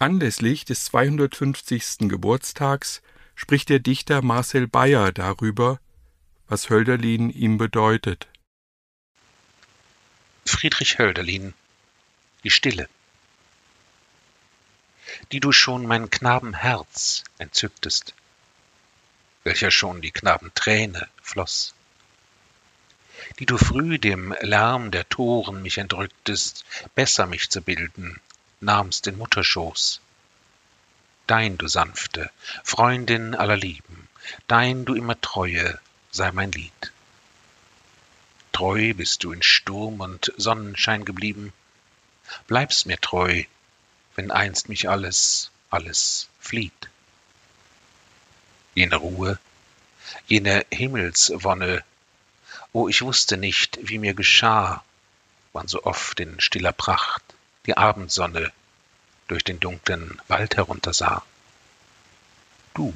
Anlässlich des 250. Geburtstags spricht der Dichter Marcel Bayer darüber, was Hölderlin ihm bedeutet. Friedrich Hölderlin Die Stille Die du schon mein Knabenherz entzücktest, welcher schon die Knabenträne floß, die du früh dem Lärm der Toren mich entrücktest, besser mich zu bilden, nahmst in Mutterschoß. Dein, du sanfte, Freundin aller Lieben, dein, du immer Treue, sei mein Lied. Treu bist du in Sturm und Sonnenschein geblieben, bleibst mir treu, wenn einst mich alles, alles flieht. Jene Ruhe, jene Himmelswonne, o ich wusste nicht, wie mir geschah, wann so oft in stiller Pracht die Abendsonne durch den dunklen Wald heruntersah. Du,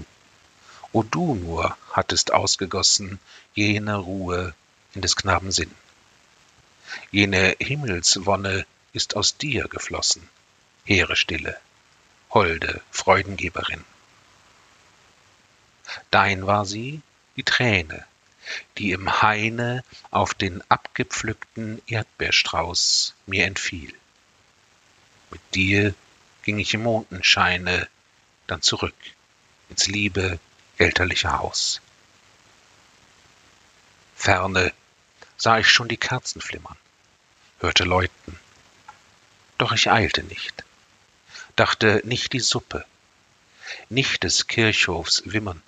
o du nur hattest ausgegossen jene Ruhe in des Knaben Sinn. Jene Himmelswonne ist aus dir geflossen, hehre Stille, holde Freudengeberin. Dein war sie, die Träne, die im Haine auf den abgepflückten Erdbeerstrauß mir entfiel. Mit dir ging ich im Mondenscheine dann zurück ins liebe elterliche Haus. Ferne sah ich schon die Kerzen flimmern, hörte läuten. Doch ich eilte nicht, dachte nicht die Suppe, nicht des Kirchhofs Wimmern,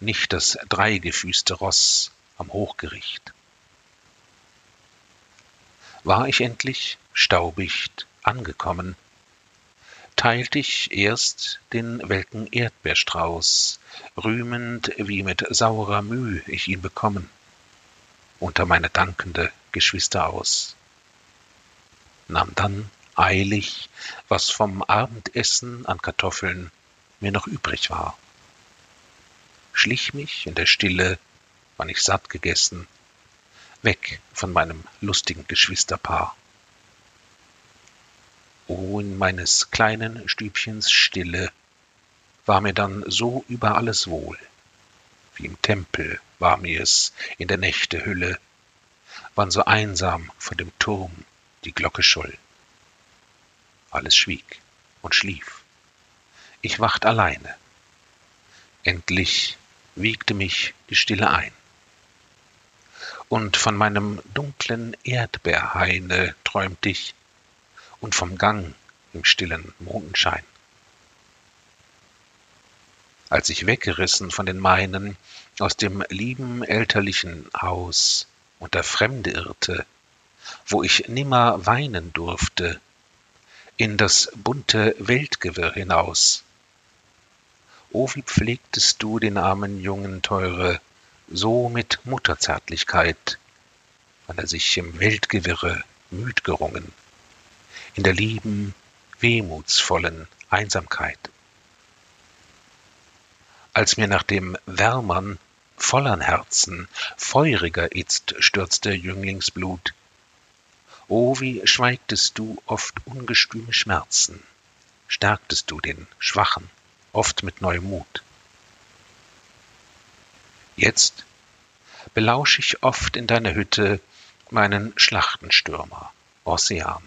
nicht das dreigefüßte Ross am Hochgericht. War ich endlich, staubicht, angekommen, teilt ich erst den welken Erdbeerstrauß, rühmend, wie mit saurer Müh ich ihn bekommen, unter meine dankende Geschwister aus, nahm dann eilig, was vom Abendessen an Kartoffeln mir noch übrig war, schlich mich in der Stille, wann ich satt gegessen, weg von meinem lustigen Geschwisterpaar. O, in meines kleinen Stübchens Stille war mir dann so über alles wohl, wie im Tempel war mir es in der Nächte Hülle, wann so einsam vor dem Turm die Glocke scholl. Alles schwieg und schlief. Ich wacht alleine. Endlich wiegte mich die Stille ein. Und von meinem dunklen Erdbeerhaine träumt ich, und vom Gang im stillen Mondenschein. Als ich weggerissen von den meinen aus dem lieben elterlichen Haus unter Fremde irrte, wo ich nimmer weinen durfte, in das bunte Weltgewirr hinaus. O wie pflegtest du den armen Jungen, Teure, so mit Mutterzärtlichkeit, weil er sich im Weltgewirre müd gerungen in der lieben, wehmutsvollen Einsamkeit. Als mir nach dem wärmern, vollern Herzen feuriger itzt stürzte Jünglingsblut, o wie schweigtest du oft ungestüme Schmerzen, stärktest du den Schwachen, oft mit neuem Mut. Jetzt belausch ich oft in deiner Hütte meinen Schlachtenstürmer, Ocean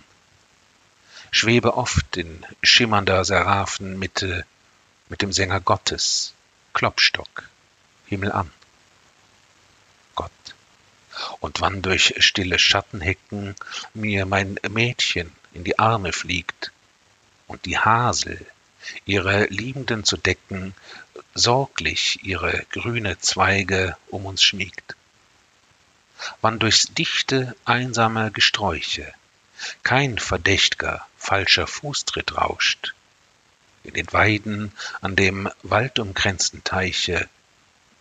schwebe oft in schimmernder Seraphenmitte mit dem Sänger Gottes, Klopstock, Himmel an. Gott. Und wann durch stille Schattenhecken mir mein Mädchen in die Arme fliegt und die Hasel, ihre Liebenden zu decken, sorglich ihre grüne Zweige um uns schmiegt. Wann durchs dichte, einsame Gesträuche kein verdächt'ger, falscher Fußtritt rauscht. in den Weiden an dem waldumkränzten Teiche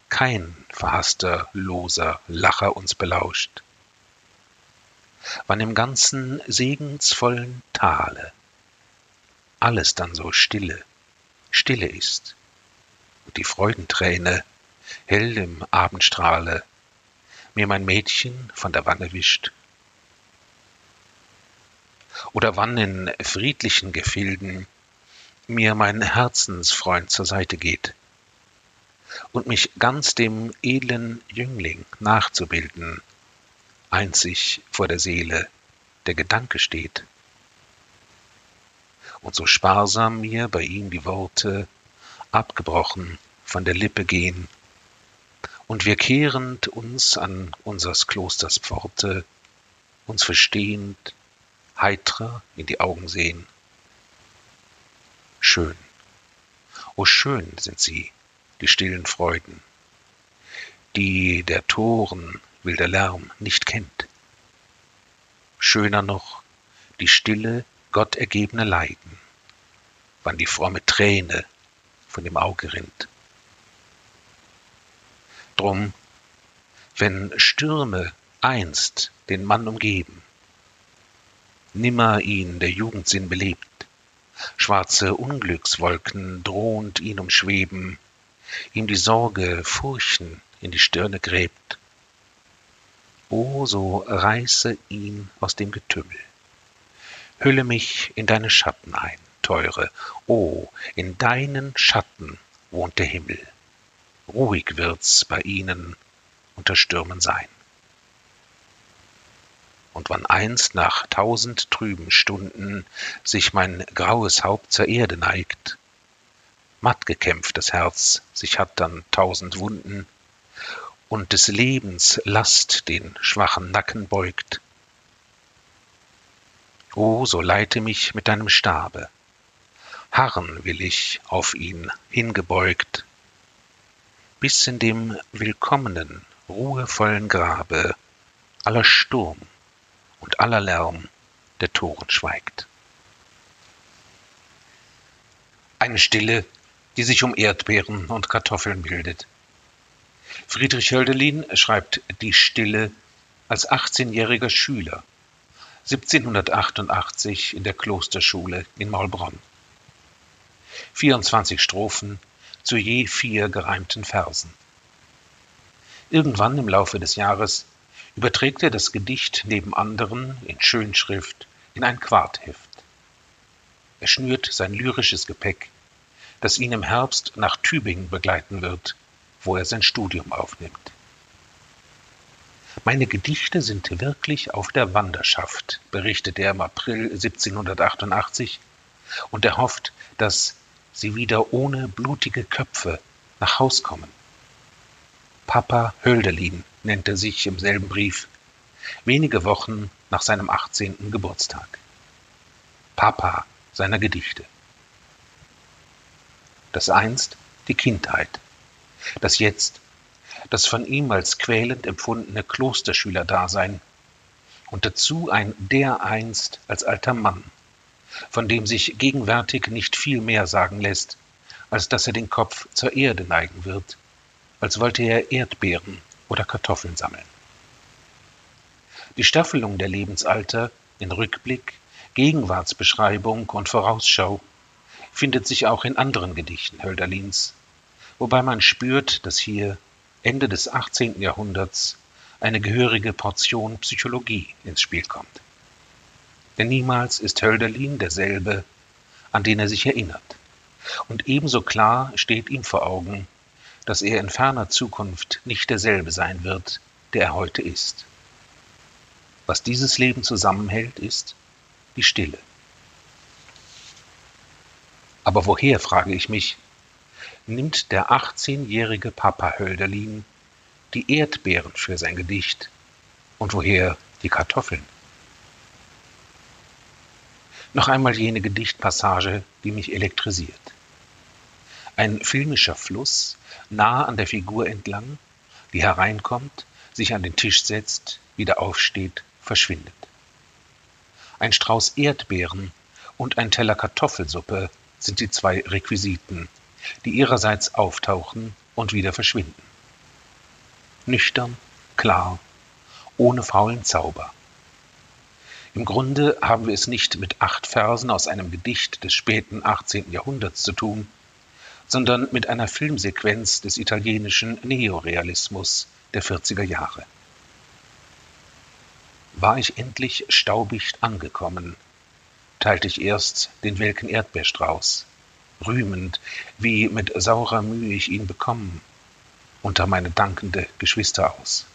kein verhasster, loser Lacher uns belauscht. Wann im ganzen segensvollen Tale alles dann so stille, stille ist und die Freudenträne hell im Abendstrahle mir mein Mädchen von der Wange wischt. Oder wann in friedlichen Gefilden mir mein Herzensfreund zur Seite geht und mich ganz dem edlen Jüngling nachzubilden, einzig vor der Seele der Gedanke steht. Und so sparsam mir bei ihm die Worte abgebrochen von der Lippe gehen, und wir kehrend uns an unsers Klosters Pforte, uns verstehend, heitrer in die Augen sehen. Schön, o schön sind sie, die stillen Freuden, die der Toren wilder Lärm nicht kennt. Schöner noch die stille, gottergebene Leiden, wann die fromme Träne von dem Auge rinnt. Drum, wenn Stürme einst den Mann umgeben, nimmer ihn der Jugendsinn belebt, schwarze Unglückswolken drohend ihn umschweben, ihm die Sorge Furchen in die Stirne gräbt. O, so reiße ihn aus dem Getümmel, hülle mich in deine Schatten ein, teure, o, in deinen Schatten wohnt der Himmel ruhig wird's bei ihnen unter Stürmen sein. Und wann einst nach tausend trüben Stunden sich mein graues Haupt zur Erde neigt, matt gekämpft das Herz sich hat dann tausend Wunden, und des Lebens Last den schwachen Nacken beugt. O, so leite mich mit deinem Stabe, harren will ich auf ihn hingebeugt, bis in dem willkommenen, ruhevollen Grabe aller Sturm und aller Lärm der Toren schweigt. Eine Stille, die sich um Erdbeeren und Kartoffeln bildet. Friedrich Hölderlin schreibt die Stille als 18-jähriger Schüler 1788 in der Klosterschule in Maulbronn. 24 Strophen zu je vier gereimten Versen. Irgendwann im Laufe des Jahres überträgt er das Gedicht neben anderen in Schönschrift in ein Quartheft. Er schnürt sein lyrisches Gepäck, das ihn im Herbst nach Tübingen begleiten wird, wo er sein Studium aufnimmt. Meine Gedichte sind wirklich auf der Wanderschaft, berichtet er im April 1788, und er hofft, dass sie wieder ohne blutige Köpfe nach Haus kommen. Papa Hölderlin nennt er sich im selben Brief, wenige Wochen nach seinem 18. Geburtstag. Papa seiner Gedichte. Das einst die Kindheit, das jetzt das von ihm als quälend empfundene Klosterschülerdasein und dazu ein dereinst als alter Mann, von dem sich gegenwärtig nicht viel mehr sagen lässt, als dass er den Kopf zur Erde neigen wird, als wollte er Erdbeeren oder Kartoffeln sammeln. Die Staffelung der Lebensalter in Rückblick, Gegenwartsbeschreibung und Vorausschau findet sich auch in anderen Gedichten Hölderlins, wobei man spürt, dass hier Ende des 18. Jahrhunderts eine gehörige Portion Psychologie ins Spiel kommt. Denn niemals ist Hölderlin derselbe, an den er sich erinnert. Und ebenso klar steht ihm vor Augen, dass er in ferner Zukunft nicht derselbe sein wird, der er heute ist. Was dieses Leben zusammenhält, ist die Stille. Aber woher, frage ich mich, nimmt der 18-jährige Papa Hölderlin die Erdbeeren für sein Gedicht und woher die Kartoffeln? Noch einmal jene Gedichtpassage, die mich elektrisiert. Ein filmischer Fluss, nah an der Figur entlang, die hereinkommt, sich an den Tisch setzt, wieder aufsteht, verschwindet. Ein Strauß Erdbeeren und ein Teller Kartoffelsuppe sind die zwei Requisiten, die ihrerseits auftauchen und wieder verschwinden. Nüchtern, klar, ohne faulen Zauber. Im Grunde haben wir es nicht mit acht Versen aus einem Gedicht des späten 18. Jahrhunderts zu tun, sondern mit einer Filmsequenz des italienischen Neorealismus der 40er Jahre. War ich endlich staubicht angekommen, teilte ich erst den welken Erdbeerstrauß, rühmend, wie mit saurer Mühe ich ihn bekommen, unter meine dankende Geschwister aus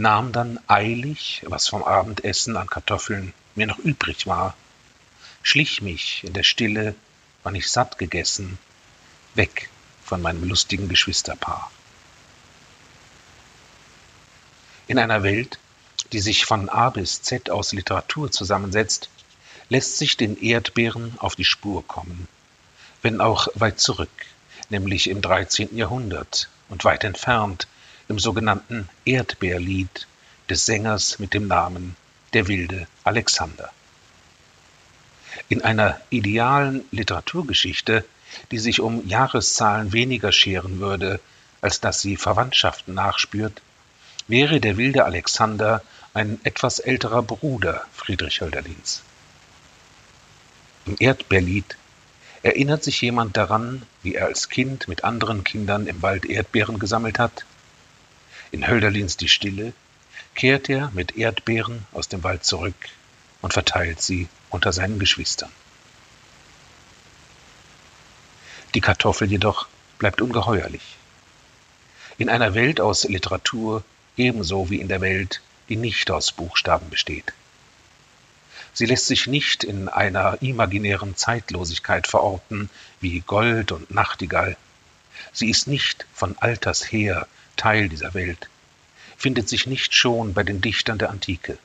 nahm dann eilig, was vom Abendessen an Kartoffeln mir noch übrig war, schlich mich in der Stille, wann ich satt gegessen, weg von meinem lustigen Geschwisterpaar. In einer Welt, die sich von A bis Z aus Literatur zusammensetzt, lässt sich den Erdbeeren auf die Spur kommen, wenn auch weit zurück, nämlich im 13. Jahrhundert und weit entfernt im sogenannten Erdbeerlied des Sängers mit dem Namen Der wilde Alexander. In einer idealen Literaturgeschichte, die sich um Jahreszahlen weniger scheren würde, als dass sie Verwandtschaften nachspürt, wäre der wilde Alexander ein etwas älterer Bruder Friedrich Hölderlins. Im Erdbeerlied erinnert sich jemand daran, wie er als Kind mit anderen Kindern im Wald Erdbeeren gesammelt hat in Hölderlins Die Stille kehrt er mit Erdbeeren aus dem Wald zurück und verteilt sie unter seinen Geschwistern. Die Kartoffel jedoch bleibt ungeheuerlich. In einer Welt aus Literatur ebenso wie in der Welt, die nicht aus Buchstaben besteht. Sie lässt sich nicht in einer imaginären Zeitlosigkeit verorten wie Gold und Nachtigall. Sie ist nicht von alters her Teil dieser Welt, findet sich nicht schon bei den Dichtern der Antike.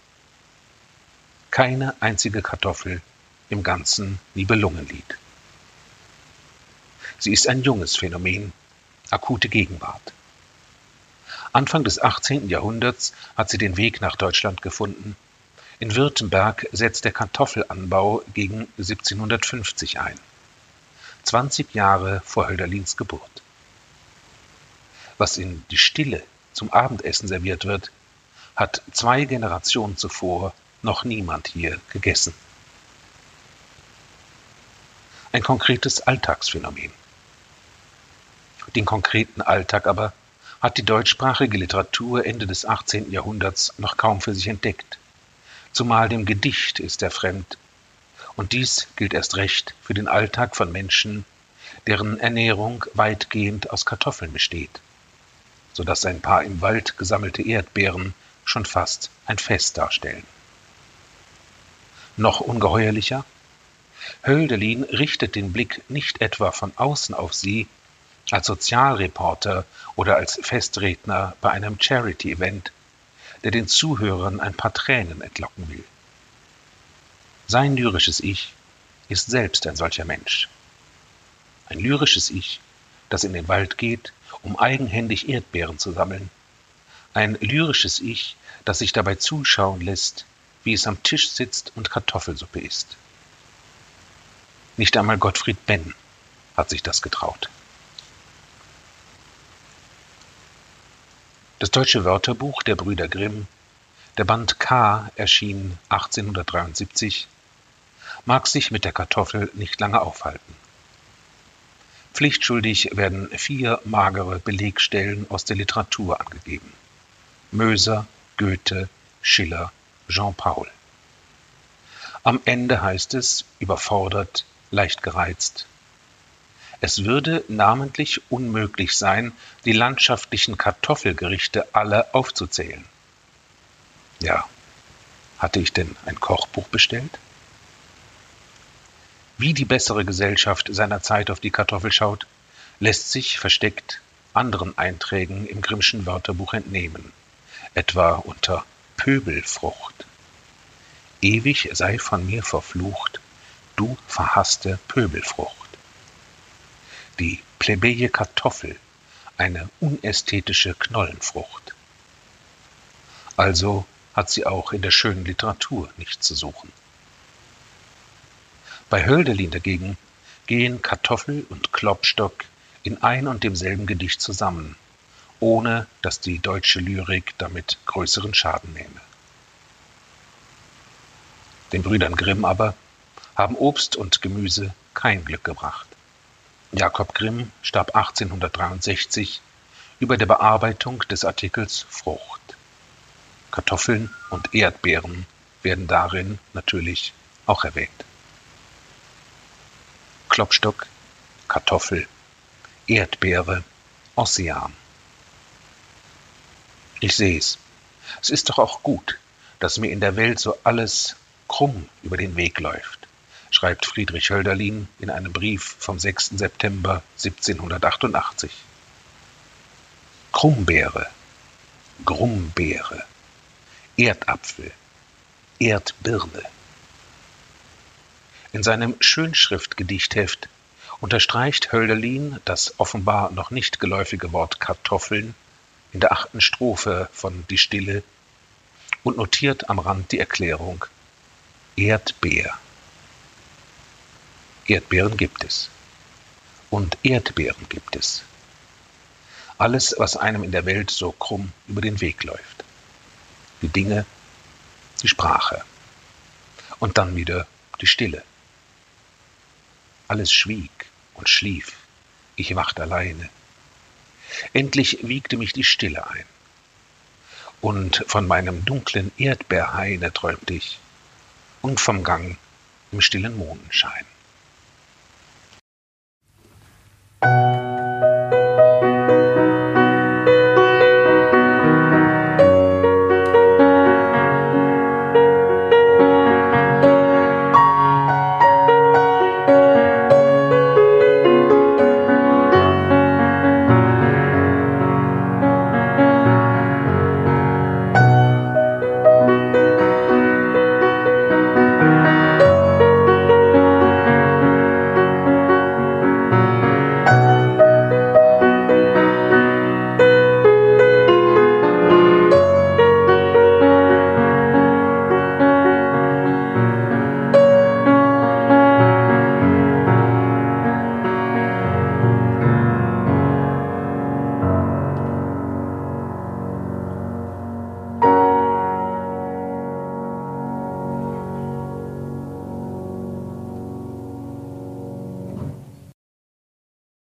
Keine einzige Kartoffel im ganzen Nibelungenlied. Sie ist ein junges Phänomen, akute Gegenwart. Anfang des 18. Jahrhunderts hat sie den Weg nach Deutschland gefunden. In Württemberg setzt der Kartoffelanbau gegen 1750 ein. 20 Jahre vor Hölderlins Geburt was in die Stille zum Abendessen serviert wird, hat zwei Generationen zuvor noch niemand hier gegessen. Ein konkretes Alltagsphänomen. Den konkreten Alltag aber hat die deutschsprachige Literatur Ende des 18. Jahrhunderts noch kaum für sich entdeckt. Zumal dem Gedicht ist er fremd. Und dies gilt erst recht für den Alltag von Menschen, deren Ernährung weitgehend aus Kartoffeln besteht sodass ein paar im Wald gesammelte Erdbeeren schon fast ein Fest darstellen. Noch ungeheuerlicher? Hölderlin richtet den Blick nicht etwa von außen auf sie, als Sozialreporter oder als Festredner bei einem Charity-Event, der den Zuhörern ein paar Tränen entlocken will. Sein lyrisches Ich ist selbst ein solcher Mensch. Ein lyrisches Ich, das in den Wald geht, um eigenhändig Erdbeeren zu sammeln. Ein lyrisches Ich, das sich dabei zuschauen lässt, wie es am Tisch sitzt und Kartoffelsuppe isst. Nicht einmal Gottfried Benn hat sich das getraut. Das deutsche Wörterbuch der Brüder Grimm, der Band K erschien 1873, mag sich mit der Kartoffel nicht lange aufhalten. Pflichtschuldig werden vier magere Belegstellen aus der Literatur angegeben. Möser, Goethe, Schiller, Jean Paul. Am Ende heißt es, überfordert, leicht gereizt, es würde namentlich unmöglich sein, die landschaftlichen Kartoffelgerichte alle aufzuzählen. Ja, hatte ich denn ein Kochbuch bestellt? wie die bessere Gesellschaft seiner Zeit auf die Kartoffel schaut, lässt sich versteckt anderen Einträgen im Grimmschen Wörterbuch entnehmen, etwa unter Pöbelfrucht. Ewig sei von mir verflucht, du verhasste Pöbelfrucht. Die plebeje Kartoffel, eine unästhetische Knollenfrucht. Also hat sie auch in der schönen Literatur nichts zu suchen. Bei Hölderlin dagegen gehen Kartoffel und Klopstock in ein und demselben Gedicht zusammen, ohne dass die deutsche Lyrik damit größeren Schaden nehme. Den Brüdern Grimm aber haben Obst und Gemüse kein Glück gebracht. Jakob Grimm starb 1863 über der Bearbeitung des Artikels Frucht. Kartoffeln und Erdbeeren werden darin natürlich auch erwähnt. Klopstock, Kartoffel, Erdbeere, Ozean. Ich seh's. Es ist doch auch gut, dass mir in der Welt so alles krumm über den Weg läuft, schreibt Friedrich Hölderlin in einem Brief vom 6. September 1788. Krummbeere, Grumbeere, Erdapfel, Erdbirne. In seinem Schönschriftgedichtheft unterstreicht Hölderlin das offenbar noch nicht geläufige Wort Kartoffeln in der achten Strophe von Die Stille und notiert am Rand die Erklärung Erdbeer. Erdbeeren gibt es. Und Erdbeeren gibt es. Alles, was einem in der Welt so krumm über den Weg läuft. Die Dinge, die Sprache. Und dann wieder die Stille. Alles schwieg und schlief. Ich wachte alleine. Endlich wiegte mich die Stille ein. Und von meinem dunklen Erdbeerhaine träumte ich und vom Gang im stillen Mondenschein.